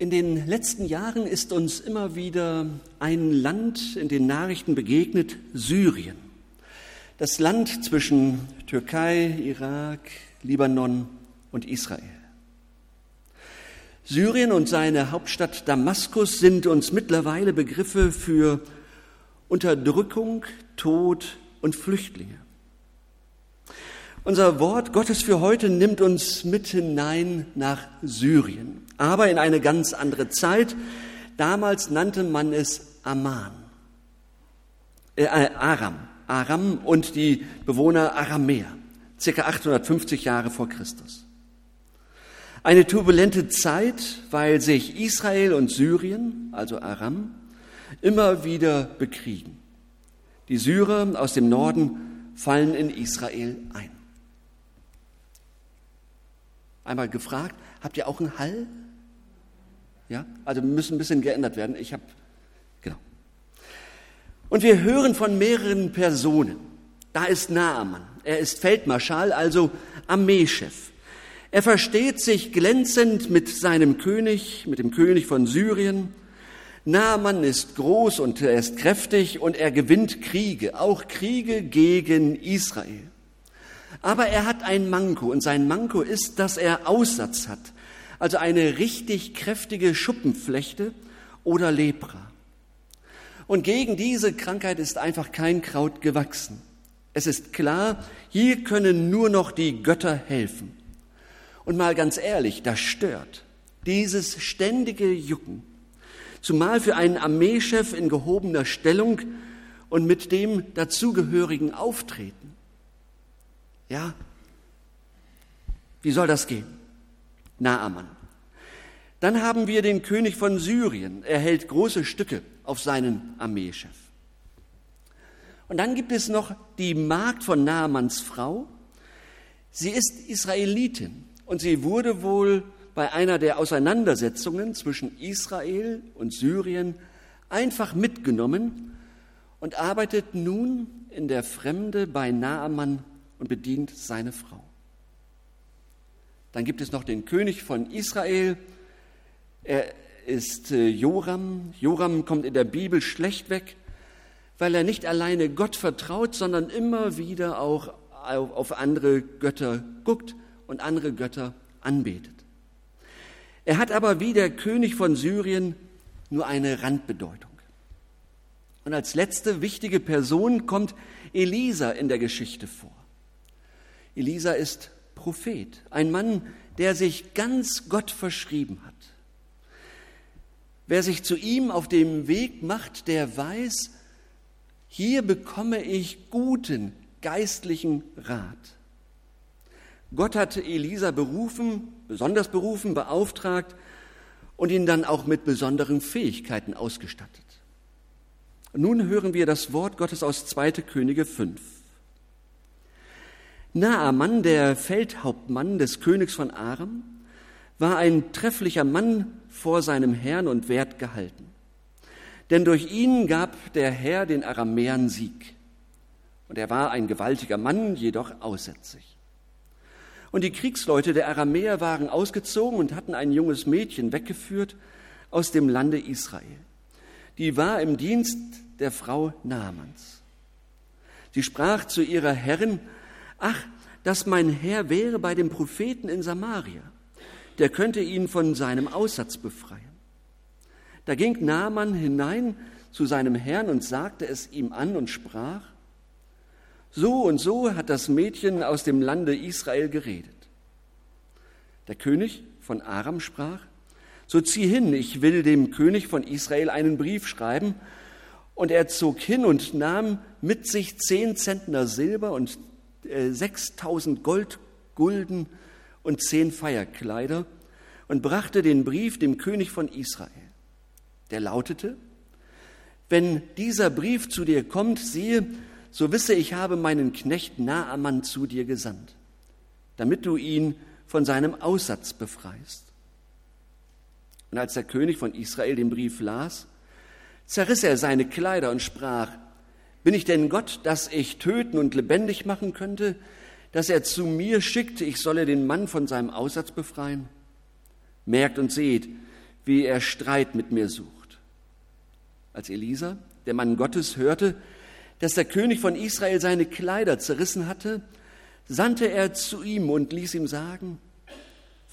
In den letzten Jahren ist uns immer wieder ein Land in den Nachrichten begegnet, Syrien. Das Land zwischen Türkei, Irak, Libanon und Israel. Syrien und seine Hauptstadt Damaskus sind uns mittlerweile Begriffe für Unterdrückung, Tod und Flüchtlinge. Unser Wort Gottes für heute nimmt uns mit hinein nach Syrien, aber in eine ganz andere Zeit. Damals nannte man es Aman, äh, Aram, Aram und die Bewohner Aramäer, circa 850 Jahre vor Christus. Eine turbulente Zeit, weil sich Israel und Syrien, also Aram, immer wieder bekriegen. Die Syrer aus dem Norden fallen in Israel ein einmal gefragt, habt ihr auch einen Hall? Ja, also müssen ein bisschen geändert werden. Ich habe, genau. Und wir hören von mehreren Personen. Da ist Naaman. Er ist Feldmarschall, also Armeechef. Er versteht sich glänzend mit seinem König, mit dem König von Syrien. Naaman ist groß und er ist kräftig und er gewinnt Kriege, auch Kriege gegen Israel. Aber er hat ein Manko und sein Manko ist, dass er Aussatz hat, also eine richtig kräftige Schuppenflechte oder Lepra. Und gegen diese Krankheit ist einfach kein Kraut gewachsen. Es ist klar, hier können nur noch die Götter helfen. Und mal ganz ehrlich, das stört. Dieses ständige Jucken. Zumal für einen Armeechef in gehobener Stellung und mit dem dazugehörigen Auftreten. Ja? Wie soll das gehen? Naaman. Dann haben wir den König von Syrien. Er hält große Stücke auf seinen Armeechef. Und dann gibt es noch die Magd von Naamans Frau. Sie ist Israelitin und sie wurde wohl bei einer der Auseinandersetzungen zwischen Israel und Syrien einfach mitgenommen und arbeitet nun in der Fremde bei Naaman und bedient seine Frau. Dann gibt es noch den König von Israel. Er ist äh, Joram. Joram kommt in der Bibel schlecht weg, weil er nicht alleine Gott vertraut, sondern immer wieder auch auf andere Götter guckt und andere Götter anbetet. Er hat aber wie der König von Syrien nur eine Randbedeutung. Und als letzte wichtige Person kommt Elisa in der Geschichte vor. Elisa ist Prophet, ein Mann, der sich ganz Gott verschrieben hat. Wer sich zu ihm auf dem Weg macht, der weiß, hier bekomme ich guten geistlichen Rat. Gott hat Elisa berufen, besonders berufen, beauftragt und ihn dann auch mit besonderen Fähigkeiten ausgestattet. nun hören wir das Wort Gottes aus 2. Könige 5. Naaman, der Feldhauptmann des Königs von Aram, war ein trefflicher Mann vor seinem Herrn und wert gehalten. Denn durch ihn gab der Herr den Aramäern Sieg. Und er war ein gewaltiger Mann, jedoch aussätzig. Und die Kriegsleute der Aramäer waren ausgezogen und hatten ein junges Mädchen weggeführt aus dem Lande Israel. Die war im Dienst der Frau Naamans. Sie sprach zu ihrer Herrin, ach, dass mein Herr wäre bei dem Propheten in Samaria, der könnte ihn von seinem Aussatz befreien. Da ging Naaman hinein zu seinem Herrn und sagte es ihm an und sprach, so und so hat das Mädchen aus dem Lande Israel geredet. Der König von Aram sprach, so zieh hin, ich will dem König von Israel einen Brief schreiben. Und er zog hin und nahm mit sich zehn Zentner Silber und 6000 äh, Gold, Gulden und zehn Feierkleider und brachte den Brief dem König von Israel. Der lautete, wenn dieser Brief zu dir kommt, siehe, so wisse ich habe meinen Knecht Naaman zu dir gesandt, damit du ihn von seinem Aussatz befreist. Und als der König von Israel den Brief las, zerriss er seine Kleider und sprach, bin ich denn Gott, dass ich töten und lebendig machen könnte, dass er zu mir schickt, ich solle den Mann von seinem Aussatz befreien? Merkt und seht, wie er Streit mit mir sucht. Als Elisa, der Mann Gottes, hörte, dass der König von Israel seine Kleider zerrissen hatte, sandte er zu ihm und ließ ihm sagen,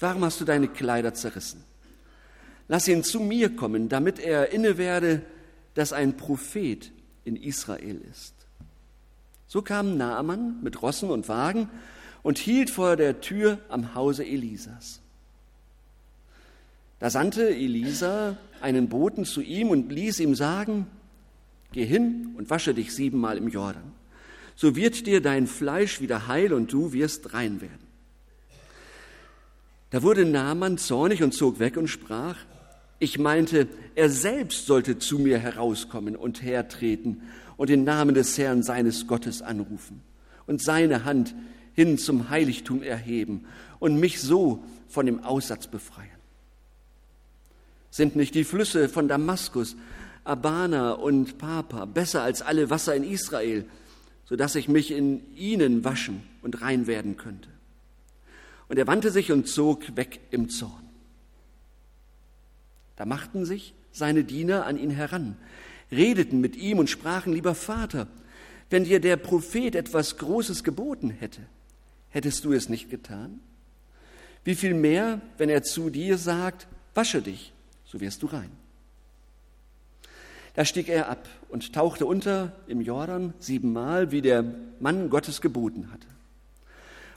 warum hast du deine Kleider zerrissen? Lass ihn zu mir kommen, damit er inne werde, dass ein Prophet in Israel ist. So kam Naaman mit Rossen und Wagen und hielt vor der Tür am Hause Elisas. Da sandte Elisa einen Boten zu ihm und ließ ihm sagen, Geh hin und wasche dich siebenmal im Jordan. So wird dir dein Fleisch wieder heil und du wirst rein werden. Da wurde Naaman zornig und zog weg und sprach, ich meinte, er selbst sollte zu mir herauskommen und hertreten und den Namen des Herrn seines Gottes anrufen und seine Hand hin zum Heiligtum erheben und mich so von dem Aussatz befreien. Sind nicht die Flüsse von Damaskus Abana und Papa, besser als alle Wasser in Israel, so dass ich mich in ihnen waschen und rein werden könnte. Und er wandte sich und zog weg im Zorn. Da machten sich seine Diener an ihn heran, redeten mit ihm und sprachen, lieber Vater, wenn dir der Prophet etwas Großes geboten hätte, hättest du es nicht getan? Wie viel mehr, wenn er zu dir sagt, wasche dich, so wirst du rein. Da stieg er ab und tauchte unter im Jordan siebenmal, wie der Mann Gottes geboten hatte.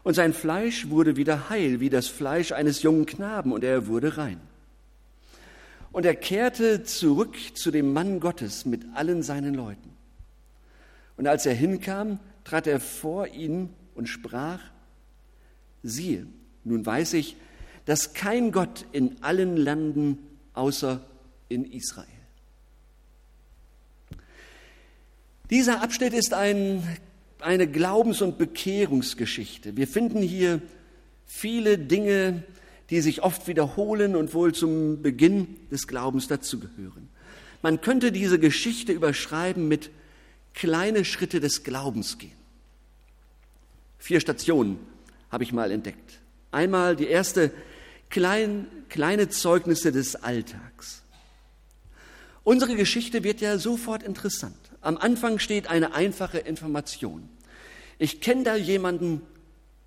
Und sein Fleisch wurde wieder heil, wie das Fleisch eines jungen Knaben, und er wurde rein. Und er kehrte zurück zu dem Mann Gottes mit allen seinen Leuten. Und als er hinkam, trat er vor ihn und sprach, siehe, nun weiß ich, dass kein Gott in allen Landen außer in Israel. Dieser Abschnitt ist ein, eine Glaubens- und Bekehrungsgeschichte. Wir finden hier viele Dinge, die sich oft wiederholen und wohl zum Beginn des Glaubens dazugehören. Man könnte diese Geschichte überschreiben mit kleine Schritte des Glaubens gehen. Vier Stationen habe ich mal entdeckt. Einmal die erste klein, kleine Zeugnisse des Alltags. Unsere Geschichte wird ja sofort interessant. Am Anfang steht eine einfache Information. Ich kenne da jemanden,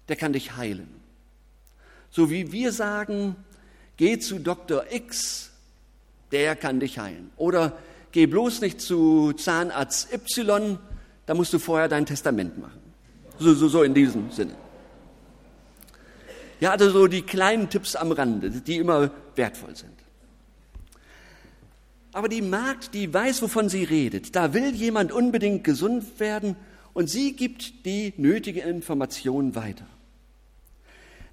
der kann dich heilen. So wie wir sagen, geh zu Dr. X, der kann dich heilen. Oder geh bloß nicht zu Zahnarzt Y, da musst du vorher dein Testament machen. So, so, so in diesem Sinne. Ja, also so die kleinen Tipps am Rande, die immer wertvoll sind. Aber die Magd, die weiß, wovon sie redet. Da will jemand unbedingt gesund werden und sie gibt die nötige Information weiter.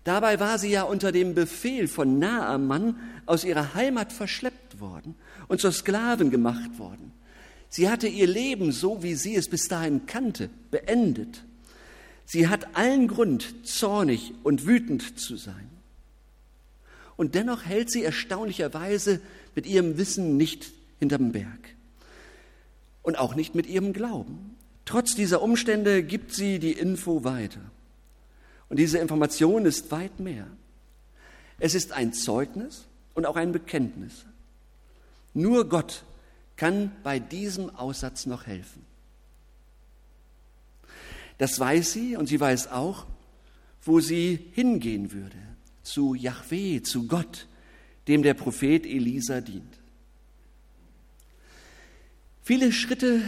Dabei war sie ja unter dem Befehl von Naaman aus ihrer Heimat verschleppt worden und zur Sklavin gemacht worden. Sie hatte ihr Leben, so wie sie es bis dahin kannte, beendet. Sie hat allen Grund, zornig und wütend zu sein. Und dennoch hält sie erstaunlicherweise mit ihrem Wissen nicht hinterm Berg. Und auch nicht mit ihrem Glauben. Trotz dieser Umstände gibt sie die Info weiter. Und diese Information ist weit mehr. Es ist ein Zeugnis und auch ein Bekenntnis. Nur Gott kann bei diesem Aussatz noch helfen. Das weiß sie und sie weiß auch, wo sie hingehen würde. Zu Yahweh, zu Gott, dem der Prophet Elisa dient. Viele Schritte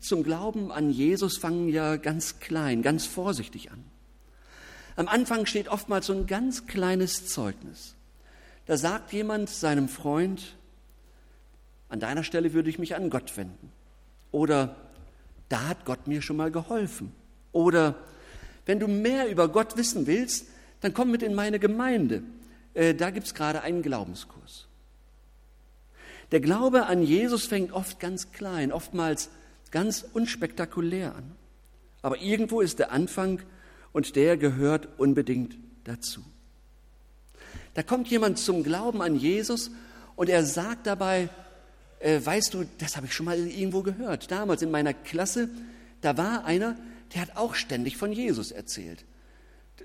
zum Glauben an Jesus fangen ja ganz klein, ganz vorsichtig an. Am Anfang steht oftmals so ein ganz kleines Zeugnis. Da sagt jemand seinem Freund, an deiner Stelle würde ich mich an Gott wenden. Oder da hat Gott mir schon mal geholfen. Oder wenn du mehr über Gott wissen willst, dann komm mit in meine Gemeinde. Äh, da gibt es gerade einen Glaubenskurs. Der Glaube an Jesus fängt oft ganz klein, oftmals ganz unspektakulär an. Aber irgendwo ist der Anfang und der gehört unbedingt dazu. Da kommt jemand zum Glauben an Jesus und er sagt dabei, äh, weißt du, das habe ich schon mal irgendwo gehört. Damals in meiner Klasse, da war einer, der hat auch ständig von Jesus erzählt.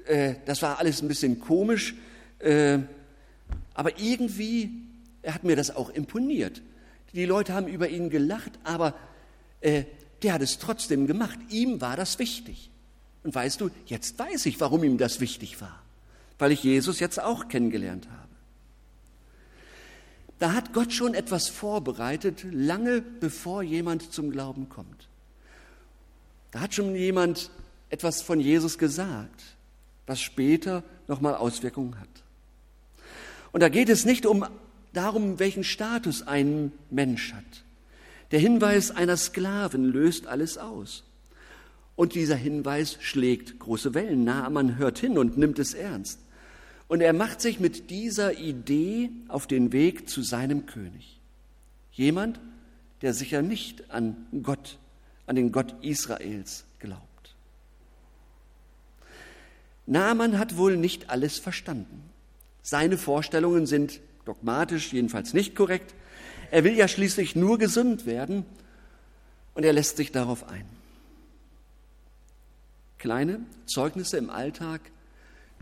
Äh, das war alles ein bisschen komisch, äh, aber irgendwie hat mir das auch imponiert. Die Leute haben über ihn gelacht, aber äh, der hat es trotzdem gemacht. Ihm war das wichtig. Und weißt du, jetzt weiß ich, warum ihm das wichtig war, weil ich Jesus jetzt auch kennengelernt habe. Da hat Gott schon etwas vorbereitet, lange bevor jemand zum Glauben kommt. Da hat schon jemand etwas von Jesus gesagt, was später nochmal Auswirkungen hat. Und da geht es nicht um darum, welchen Status ein Mensch hat. Der Hinweis einer Sklavin löst alles aus. Und dieser Hinweis schlägt große Wellen. man hört hin und nimmt es ernst. Und er macht sich mit dieser Idee auf den Weg zu seinem König. Jemand, der sicher nicht an Gott, an den Gott Israels glaubt. Naaman hat wohl nicht alles verstanden. Seine Vorstellungen sind dogmatisch jedenfalls nicht korrekt. Er will ja schließlich nur gesund werden und er lässt sich darauf ein. Kleine Zeugnisse im Alltag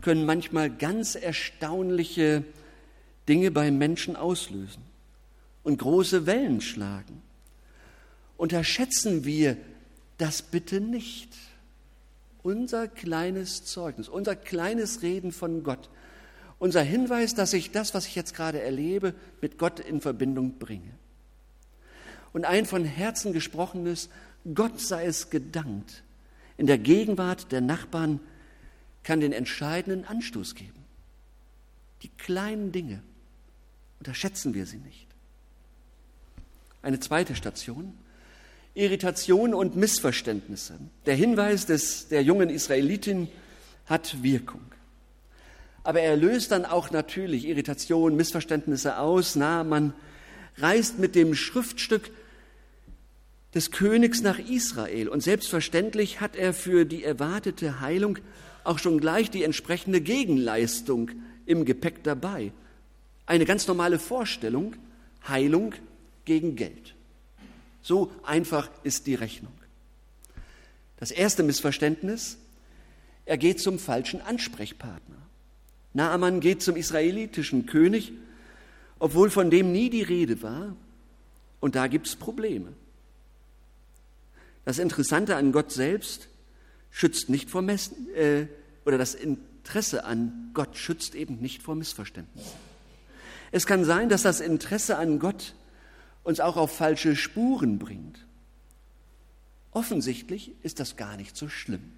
können manchmal ganz erstaunliche Dinge beim Menschen auslösen und große Wellen schlagen. Unterschätzen wir das bitte nicht. Unser kleines Zeugnis, unser kleines Reden von Gott, unser Hinweis, dass ich das, was ich jetzt gerade erlebe, mit Gott in Verbindung bringe. Und ein von Herzen gesprochenes, Gott sei es gedankt, in der Gegenwart der Nachbarn kann den entscheidenden Anstoß geben. Die kleinen Dinge, unterschätzen wir sie nicht. Eine zweite Station, Irritation und Missverständnisse. Der Hinweis des, der jungen Israelitin hat Wirkung. Aber er löst dann auch natürlich Irritation, Missverständnisse aus. Na, man reist mit dem Schriftstück des Königs nach Israel und selbstverständlich hat er für die erwartete Heilung auch schon gleich die entsprechende Gegenleistung im Gepäck dabei. Eine ganz normale Vorstellung, Heilung gegen Geld. So einfach ist die Rechnung. Das erste Missverständnis, er geht zum falschen Ansprechpartner. Naaman geht zum israelitischen König, obwohl von dem nie die Rede war, und da gibt es Probleme. Das Interessante an Gott selbst, schützt nicht vor Messen, äh, oder das Interesse an Gott schützt eben nicht vor Missverständnissen. Es kann sein, dass das Interesse an Gott uns auch auf falsche Spuren bringt. Offensichtlich ist das gar nicht so schlimm.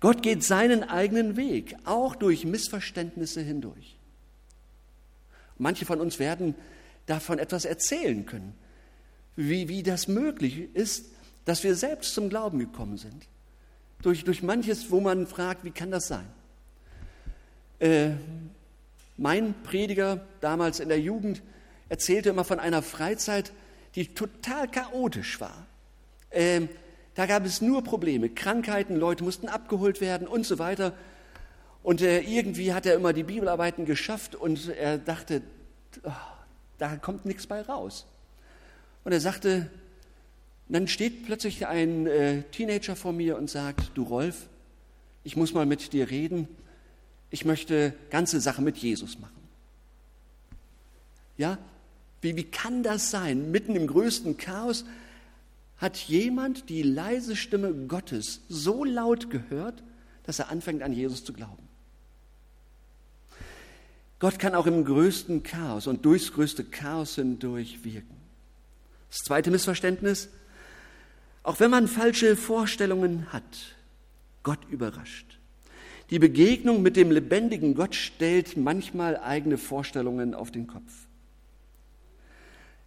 Gott geht seinen eigenen Weg, auch durch Missverständnisse hindurch. Manche von uns werden davon etwas erzählen können, wie, wie das möglich ist, dass wir selbst zum Glauben gekommen sind durch, durch manches, wo man fragt, wie kann das sein? Äh, mein Prediger damals in der Jugend erzählte immer von einer Freizeit, die total chaotisch war. Äh, da gab es nur Probleme, Krankheiten, Leute mussten abgeholt werden und so weiter. Und äh, irgendwie hat er immer die Bibelarbeiten geschafft und er dachte, oh, da kommt nichts bei raus. Und er sagte, und dann steht plötzlich ein äh, Teenager vor mir und sagt, du Rolf, ich muss mal mit dir reden, ich möchte ganze Sache mit Jesus machen. Ja, wie, wie kann das sein? Mitten im größten Chaos hat jemand die leise Stimme Gottes so laut gehört, dass er anfängt an Jesus zu glauben. Gott kann auch im größten Chaos und durchs größte Chaos hindurch wirken. Das zweite Missverständnis, auch wenn man falsche Vorstellungen hat, Gott überrascht. Die Begegnung mit dem lebendigen Gott stellt manchmal eigene Vorstellungen auf den Kopf.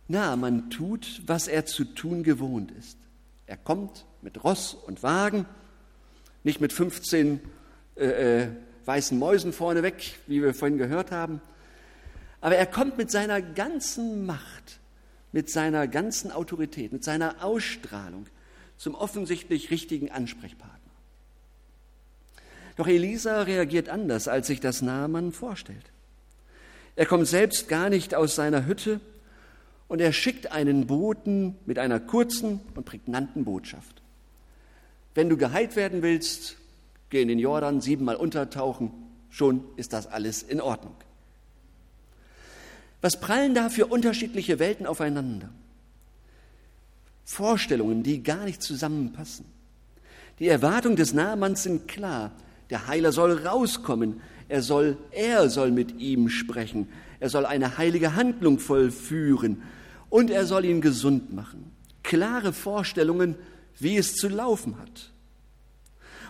Na, man tut, was er zu tun gewohnt ist. Er kommt mit Ross und Wagen, nicht mit 15 äh, äh, weißen Mäusen vorneweg, wie wir vorhin gehört haben, aber er kommt mit seiner ganzen Macht, mit seiner ganzen Autorität, mit seiner Ausstrahlung, zum offensichtlich richtigen Ansprechpartner. Doch Elisa reagiert anders, als sich das Naaman vorstellt. Er kommt selbst gar nicht aus seiner Hütte und er schickt einen Boten mit einer kurzen und prägnanten Botschaft. Wenn du geheilt werden willst, geh in den Jordan, siebenmal untertauchen, schon ist das alles in Ordnung. Was prallen da für unterschiedliche Welten aufeinander? Vorstellungen, die gar nicht zusammenpassen. Die Erwartungen des Nahmanns sind klar. Der Heiler soll rauskommen. Er soll, er soll mit ihm sprechen. Er soll eine heilige Handlung vollführen. Und er soll ihn gesund machen. Klare Vorstellungen, wie es zu laufen hat.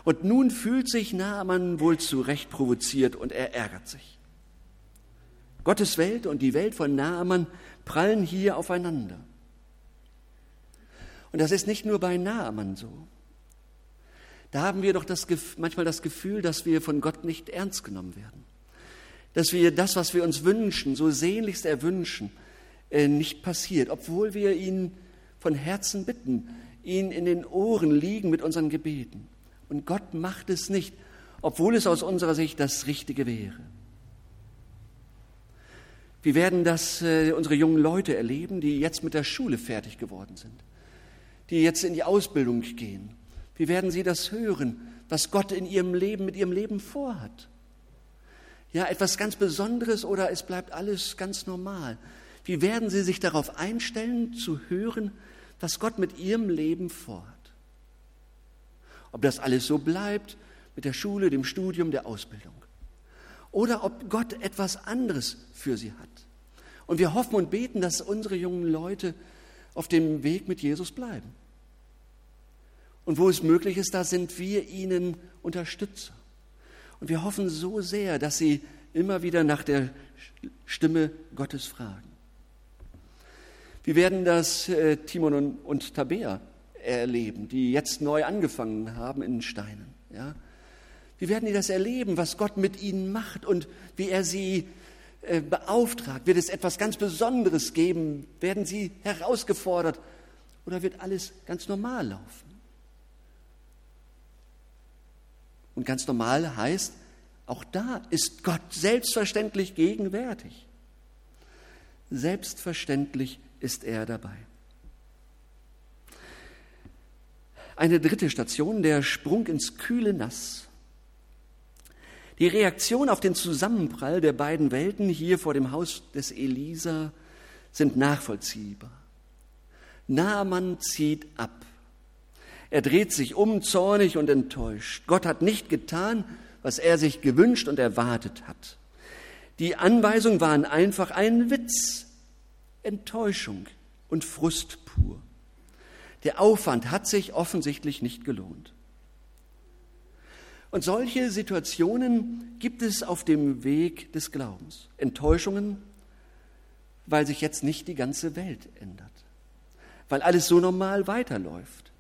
Und nun fühlt sich Naaman wohl zu Recht provoziert und er ärgert sich. Gottes Welt und die Welt von Naaman prallen hier aufeinander. Und das ist nicht nur bei Naaman so. Da haben wir doch das, manchmal das Gefühl, dass wir von Gott nicht ernst genommen werden. Dass wir das, was wir uns wünschen, so sehnlichst erwünschen, äh, nicht passiert, obwohl wir ihn von Herzen bitten, ihn in den Ohren liegen mit unseren Gebeten. Und Gott macht es nicht, obwohl es aus unserer Sicht das Richtige wäre. Wir werden das äh, unsere jungen Leute erleben, die jetzt mit der Schule fertig geworden sind, die jetzt in die Ausbildung gehen. Wie werden sie das hören, was Gott in ihrem Leben, mit ihrem Leben vorhat? Ja, etwas ganz Besonderes oder es bleibt alles ganz normal. Wie werden sie sich darauf einstellen, zu hören, was Gott mit ihrem Leben vorhat? Ob das alles so bleibt mit der Schule, dem Studium, der Ausbildung. Oder ob Gott etwas anderes für sie hat. Und wir hoffen und beten, dass unsere jungen Leute auf dem Weg mit Jesus bleiben. Und wo es möglich ist, da sind wir ihnen Unterstützer. Und wir hoffen so sehr, dass sie immer wieder nach der Stimme Gottes fragen. Wir werden das äh, Timon und, und Tabea erleben, die jetzt neu angefangen haben in Steinen. Ja? Wie werden die das erleben, was Gott mit ihnen macht und wie er sie beauftragt? Wird es etwas ganz Besonderes geben? Werden sie herausgefordert? Oder wird alles ganz normal laufen? Und ganz normal heißt, auch da ist Gott selbstverständlich gegenwärtig. Selbstverständlich ist er dabei. Eine dritte Station, der Sprung ins kühle Nass. Die Reaktion auf den Zusammenprall der beiden Welten hier vor dem Haus des Elisa sind nachvollziehbar. Naaman zieht ab. Er dreht sich um, zornig und enttäuscht. Gott hat nicht getan, was er sich gewünscht und erwartet hat. Die Anweisungen waren einfach ein Witz, Enttäuschung und Frust pur. Der Aufwand hat sich offensichtlich nicht gelohnt. Und solche Situationen gibt es auf dem Weg des Glaubens. Enttäuschungen, weil sich jetzt nicht die ganze Welt ändert, weil alles so normal weiterläuft.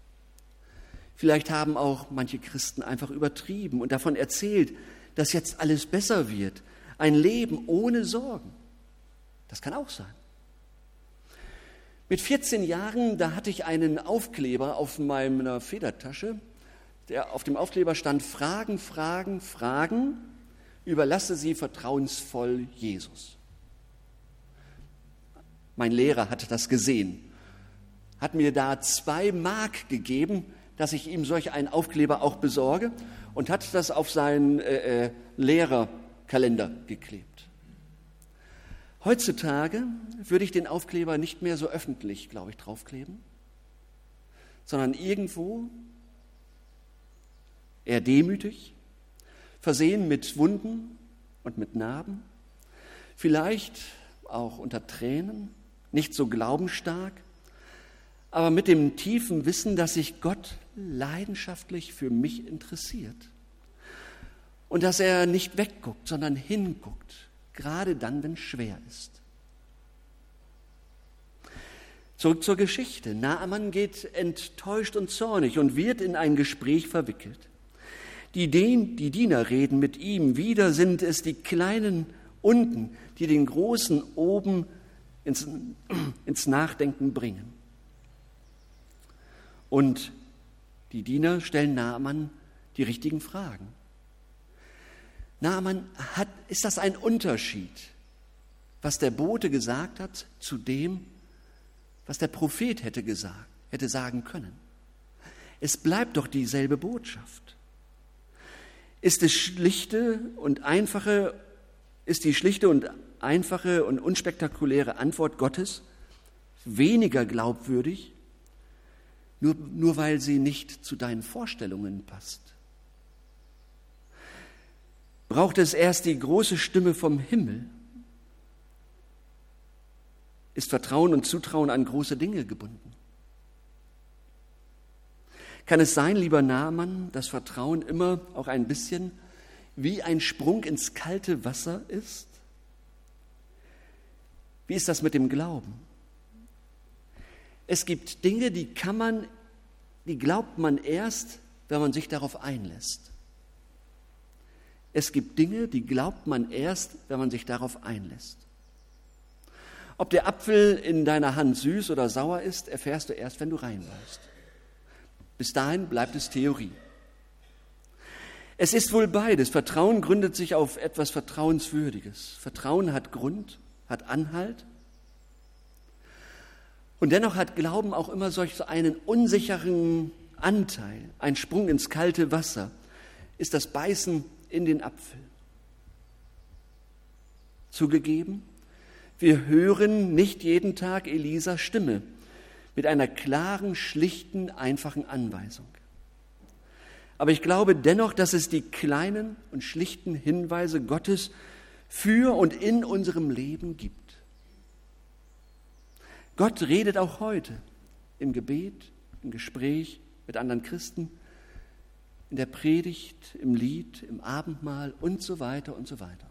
Vielleicht haben auch manche Christen einfach übertrieben und davon erzählt, dass jetzt alles besser wird, ein Leben ohne Sorgen. Das kann auch sein. Mit 14 Jahren, da hatte ich einen Aufkleber auf meiner Federtasche. Der, auf dem Aufkleber stand Fragen, Fragen, Fragen, überlasse sie vertrauensvoll Jesus. Mein Lehrer hatte das gesehen, hat mir da zwei Mark gegeben, dass ich ihm solch einen Aufkleber auch besorge und hat das auf seinen äh, äh, Lehrerkalender geklebt. Heutzutage würde ich den Aufkleber nicht mehr so öffentlich, glaube ich, draufkleben, sondern irgendwo eher demütig, versehen mit Wunden und mit Narben, vielleicht auch unter Tränen, nicht so glaubensstark, aber mit dem tiefen Wissen, dass sich Gott leidenschaftlich für mich interessiert und dass er nicht wegguckt, sondern hinguckt gerade dann, wenn es schwer ist. Zurück zur Geschichte. Naaman geht enttäuscht und zornig und wird in ein Gespräch verwickelt. Die, Den, die Diener reden mit ihm. Wieder sind es die Kleinen unten, die den Großen oben ins, ins Nachdenken bringen. Und die Diener stellen Naaman die richtigen Fragen. Naaman hat, ist das ein Unterschied, was der Bote gesagt hat, zu dem, was der Prophet hätte gesagt, hätte sagen können. Es bleibt doch dieselbe Botschaft. Ist es schlichte und einfache, ist die schlichte und einfache und unspektakuläre Antwort Gottes weniger glaubwürdig, nur, nur weil sie nicht zu deinen Vorstellungen passt? Braucht es erst die große Stimme vom Himmel? Ist Vertrauen und Zutrauen an große Dinge gebunden? Kann es sein, lieber Nahmann, dass Vertrauen immer auch ein bisschen wie ein Sprung ins kalte Wasser ist? Wie ist das mit dem Glauben? Es gibt Dinge, die kann man, die glaubt man erst, wenn man sich darauf einlässt. Es gibt Dinge, die glaubt man erst, wenn man sich darauf einlässt. Ob der Apfel in deiner Hand süß oder sauer ist, erfährst du erst, wenn du reinbeißt. Bis dahin bleibt es Theorie. Es ist wohl beides. Vertrauen gründet sich auf etwas Vertrauenswürdiges. Vertrauen hat Grund, hat Anhalt. Und dennoch hat Glauben auch immer solch einen unsicheren Anteil. Ein Sprung ins kalte Wasser ist das Beißen in den Apfel. Zugegeben, wir hören nicht jeden Tag Elisas Stimme mit einer klaren, schlichten, einfachen Anweisung. Aber ich glaube dennoch, dass es die kleinen und schlichten Hinweise Gottes für und in unserem Leben gibt. Gott redet auch heute im Gebet, im Gespräch mit anderen Christen, in der Predigt, im Lied, im Abendmahl und so weiter und so weiter.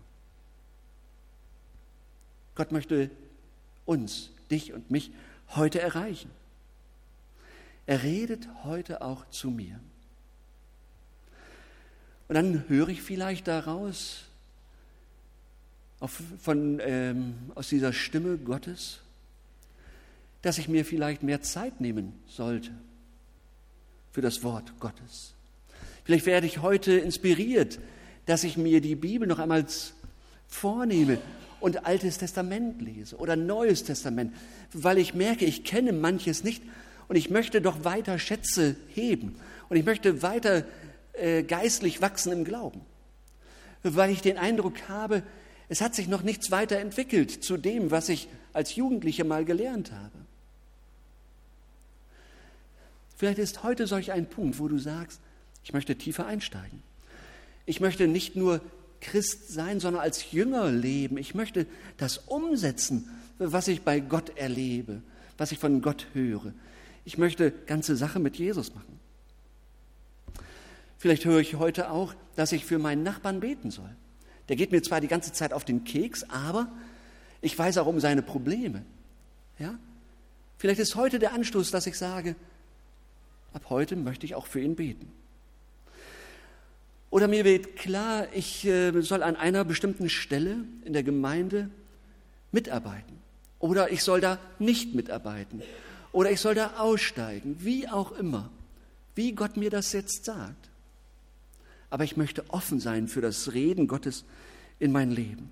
Gott möchte uns, dich und mich heute erreichen. Er redet heute auch zu mir. Und dann höre ich vielleicht daraus, von, ähm, aus dieser Stimme Gottes, dass ich mir vielleicht mehr Zeit nehmen sollte für das Wort Gottes. Vielleicht werde ich heute inspiriert, dass ich mir die Bibel noch einmal vornehme und Altes Testament lese oder Neues Testament, weil ich merke, ich kenne manches nicht und ich möchte doch weiter Schätze heben und ich möchte weiter äh, geistlich wachsen im Glauben, weil ich den Eindruck habe, es hat sich noch nichts weiter entwickelt zu dem, was ich als Jugendliche mal gelernt habe. Vielleicht ist heute solch ein Punkt, wo du sagst, ich möchte tiefer einsteigen. Ich möchte nicht nur Christ sein, sondern als Jünger leben. Ich möchte das umsetzen, was ich bei Gott erlebe, was ich von Gott höre. Ich möchte ganze Sache mit Jesus machen. Vielleicht höre ich heute auch, dass ich für meinen Nachbarn beten soll. Der geht mir zwar die ganze Zeit auf den Keks, aber ich weiß auch um seine Probleme. Ja? Vielleicht ist heute der Anstoß, dass ich sage, ab heute möchte ich auch für ihn beten. Oder mir wird klar, ich äh, soll an einer bestimmten Stelle in der Gemeinde mitarbeiten. Oder ich soll da nicht mitarbeiten. Oder ich soll da aussteigen. Wie auch immer. Wie Gott mir das jetzt sagt. Aber ich möchte offen sein für das Reden Gottes in mein Leben.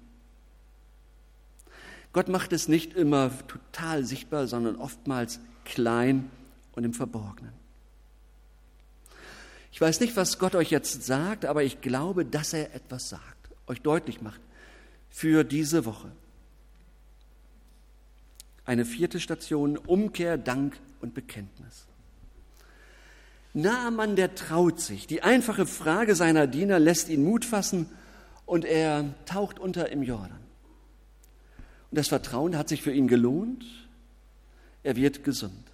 Gott macht es nicht immer total sichtbar, sondern oftmals klein und im Verborgenen. Ich weiß nicht, was Gott euch jetzt sagt, aber ich glaube, dass er etwas sagt, euch deutlich macht für diese Woche. Eine vierte Station, Umkehr, Dank und Bekenntnis. Naaman, der traut sich. Die einfache Frage seiner Diener lässt ihn Mut fassen und er taucht unter im Jordan. Und das Vertrauen hat sich für ihn gelohnt. Er wird gesund.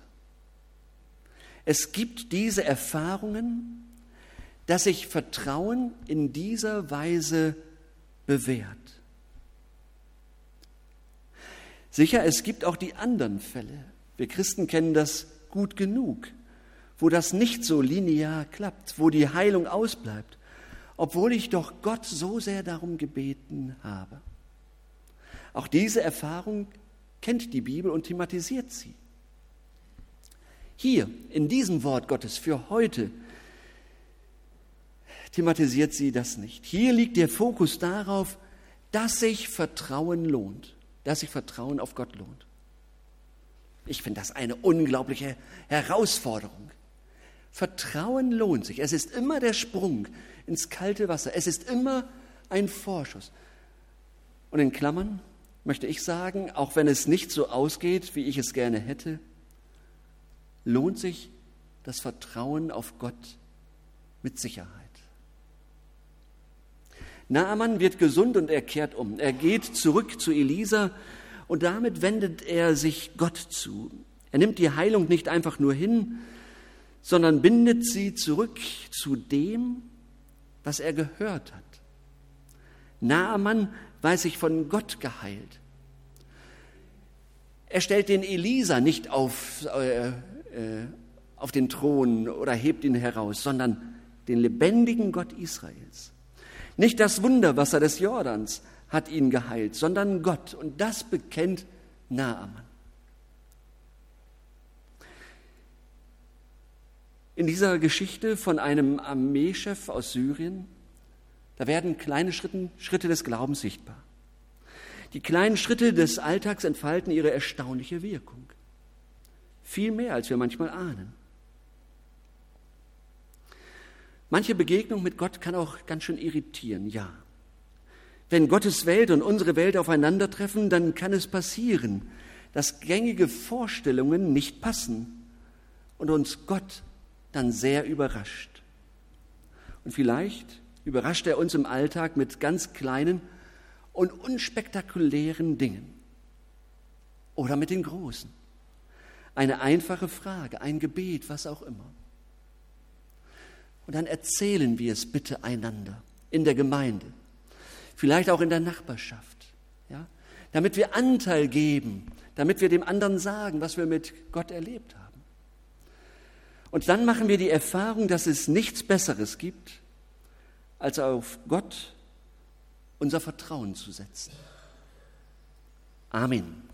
Es gibt diese Erfahrungen, dass sich Vertrauen in dieser Weise bewährt. Sicher, es gibt auch die anderen Fälle. Wir Christen kennen das gut genug, wo das nicht so linear klappt, wo die Heilung ausbleibt, obwohl ich doch Gott so sehr darum gebeten habe. Auch diese Erfahrung kennt die Bibel und thematisiert sie. Hier in diesem Wort Gottes für heute thematisiert sie das nicht. Hier liegt der Fokus darauf, dass sich Vertrauen lohnt, dass sich Vertrauen auf Gott lohnt. Ich finde das eine unglaubliche Herausforderung. Vertrauen lohnt sich. Es ist immer der Sprung ins kalte Wasser. Es ist immer ein Vorschuss. Und in Klammern, möchte ich sagen, auch wenn es nicht so ausgeht, wie ich es gerne hätte, lohnt sich das Vertrauen auf Gott mit Sicherheit. Naaman wird gesund und er kehrt um. Er geht zurück zu Elisa und damit wendet er sich Gott zu. Er nimmt die Heilung nicht einfach nur hin, sondern bindet sie zurück zu dem, was er gehört hat. Naaman weiß sich von Gott geheilt. Er stellt den Elisa nicht auf, äh, äh, auf den Thron oder hebt ihn heraus, sondern den lebendigen Gott Israels. Nicht das Wunderwasser des Jordans hat ihn geheilt, sondern Gott. Und das bekennt Naaman. In dieser Geschichte von einem Armeechef aus Syrien, da werden kleine Schritte, Schritte des Glaubens sichtbar. Die kleinen Schritte des Alltags entfalten ihre erstaunliche Wirkung. Viel mehr, als wir manchmal ahnen. Manche Begegnung mit Gott kann auch ganz schön irritieren, ja. Wenn Gottes Welt und unsere Welt aufeinandertreffen, dann kann es passieren, dass gängige Vorstellungen nicht passen und uns Gott dann sehr überrascht. Und vielleicht überrascht er uns im Alltag mit ganz kleinen und unspektakulären Dingen oder mit den großen. Eine einfache Frage, ein Gebet, was auch immer. Und dann erzählen wir es bitte einander in der Gemeinde, vielleicht auch in der Nachbarschaft, ja? damit wir Anteil geben, damit wir dem anderen sagen, was wir mit Gott erlebt haben. Und dann machen wir die Erfahrung, dass es nichts Besseres gibt, als auf Gott unser Vertrauen zu setzen. Amen.